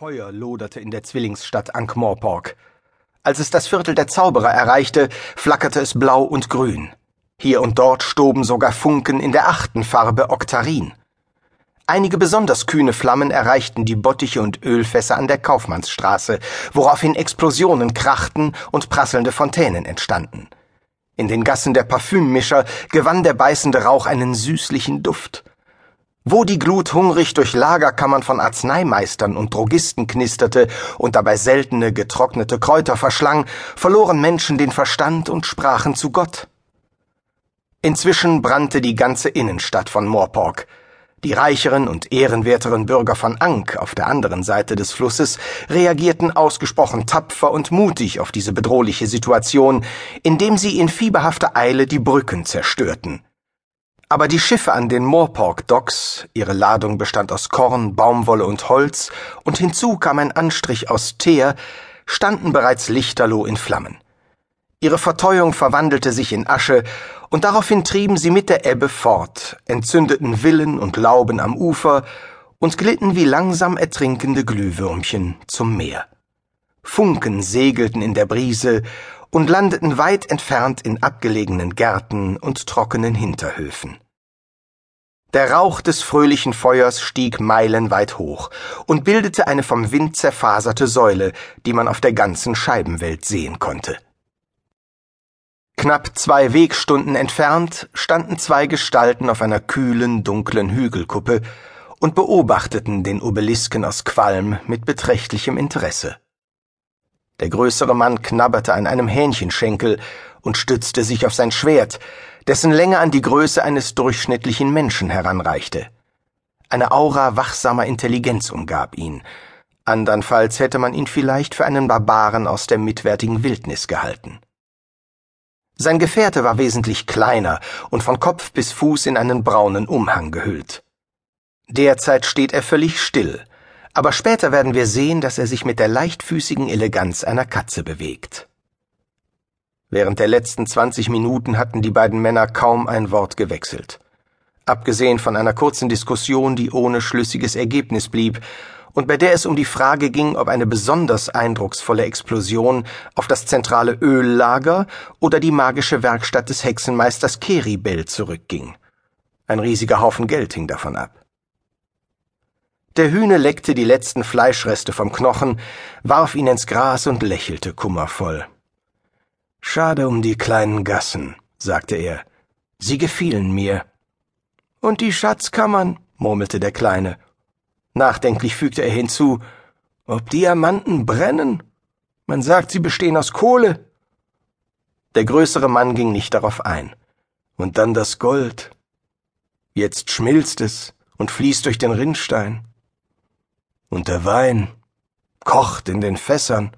Feuer loderte in der Zwillingsstadt Ankh-Morpork. Als es das Viertel der Zauberer erreichte, flackerte es blau und grün. Hier und dort stoben sogar Funken in der achten Farbe Oktarin. Einige besonders kühne Flammen erreichten die Bottiche und Ölfässer an der Kaufmannsstraße, woraufhin Explosionen krachten und prasselnde Fontänen entstanden. In den Gassen der Parfümmischer gewann der beißende Rauch einen süßlichen Duft. Wo die Glut hungrig durch Lagerkammern von Arzneimeistern und Drogisten knisterte und dabei seltene, getrocknete Kräuter verschlang, verloren Menschen den Verstand und sprachen zu Gott. Inzwischen brannte die ganze Innenstadt von Morpork. Die reicheren und ehrenwerteren Bürger von Ankh auf der anderen Seite des Flusses reagierten ausgesprochen tapfer und mutig auf diese bedrohliche Situation, indem sie in fieberhafter Eile die Brücken zerstörten. Aber die Schiffe an den Moorpork Docks, ihre Ladung bestand aus Korn, Baumwolle und Holz, und hinzu kam ein Anstrich aus Teer, standen bereits lichterloh in Flammen. Ihre Verteuung verwandelte sich in Asche, und daraufhin trieben sie mit der Ebbe fort, entzündeten Villen und Lauben am Ufer und glitten wie langsam ertrinkende Glühwürmchen zum Meer. Funken segelten in der Brise und landeten weit entfernt in abgelegenen Gärten und trockenen Hinterhöfen. Der Rauch des fröhlichen Feuers stieg meilenweit hoch und bildete eine vom Wind zerfaserte Säule, die man auf der ganzen Scheibenwelt sehen konnte. Knapp zwei Wegstunden entfernt standen zwei Gestalten auf einer kühlen, dunklen Hügelkuppe und beobachteten den Obelisken aus Qualm mit beträchtlichem Interesse. Der größere Mann knabberte an einem Hähnchenschenkel und stützte sich auf sein Schwert, dessen Länge an die Größe eines durchschnittlichen Menschen heranreichte. Eine Aura wachsamer Intelligenz umgab ihn, andernfalls hätte man ihn vielleicht für einen Barbaren aus der mitwärtigen Wildnis gehalten. Sein Gefährte war wesentlich kleiner und von Kopf bis Fuß in einen braunen Umhang gehüllt. Derzeit steht er völlig still, aber später werden wir sehen, dass er sich mit der leichtfüßigen Eleganz einer Katze bewegt. Während der letzten zwanzig Minuten hatten die beiden Männer kaum ein Wort gewechselt. Abgesehen von einer kurzen Diskussion, die ohne schlüssiges Ergebnis blieb und bei der es um die Frage ging, ob eine besonders eindrucksvolle Explosion auf das zentrale Öllager oder die magische Werkstatt des Hexenmeisters Keribel zurückging. Ein riesiger Haufen Geld hing davon ab. Der Hühne leckte die letzten Fleischreste vom Knochen, warf ihn ins Gras und lächelte kummervoll. Schade um die kleinen Gassen, sagte er. Sie gefielen mir. Und die Schatzkammern, murmelte der Kleine. Nachdenklich fügte er hinzu, ob Diamanten brennen? Man sagt, sie bestehen aus Kohle. Der größere Mann ging nicht darauf ein. Und dann das Gold. Jetzt schmilzt es und fließt durch den Rinnstein. Und der Wein kocht in den Fässern.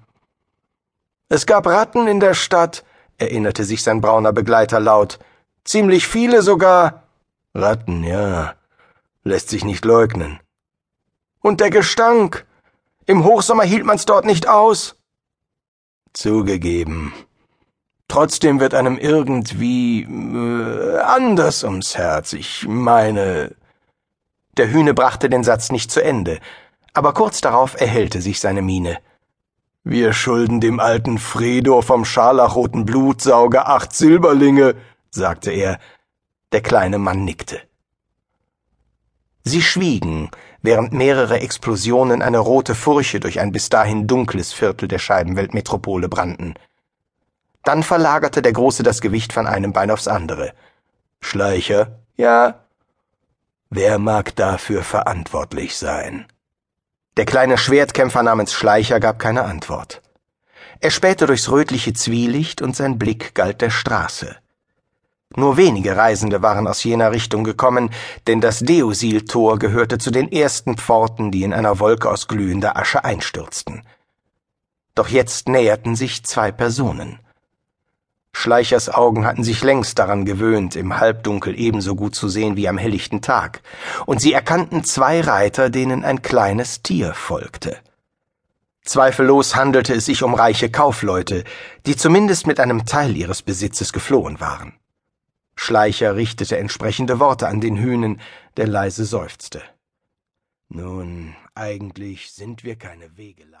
Es gab Ratten in der Stadt, erinnerte sich sein brauner Begleiter laut. Ziemlich viele sogar. Ratten, ja. Lässt sich nicht leugnen. Und der Gestank. Im Hochsommer hielt man's dort nicht aus. Zugegeben. Trotzdem wird einem irgendwie äh, anders ums Herz. Ich meine. Der Hühne brachte den Satz nicht zu Ende aber kurz darauf erhellte sich seine Miene. Wir schulden dem alten Fredo vom scharlachroten Blutsauger acht Silberlinge, sagte er. Der kleine Mann nickte. Sie schwiegen, während mehrere Explosionen eine rote Furche durch ein bis dahin dunkles Viertel der Scheibenweltmetropole brannten. Dann verlagerte der Große das Gewicht von einem Bein aufs andere. Schleicher? Ja. Wer mag dafür verantwortlich sein? Der kleine Schwertkämpfer namens Schleicher gab keine Antwort. Er spähte durchs rötliche Zwielicht und sein Blick galt der Straße. Nur wenige Reisende waren aus jener Richtung gekommen, denn das Deosil-Tor gehörte zu den ersten Pforten, die in einer Wolke aus glühender Asche einstürzten. Doch jetzt näherten sich zwei Personen. Schleichers Augen hatten sich längst daran gewöhnt, im Halbdunkel ebenso gut zu sehen wie am helllichten Tag, und sie erkannten zwei Reiter, denen ein kleines Tier folgte. Zweifellos handelte es sich um reiche Kaufleute, die zumindest mit einem Teil ihres Besitzes geflohen waren. Schleicher richtete entsprechende Worte an den Hühnen, der leise seufzte. Nun, Eigentlich sind wir keine Wegelager.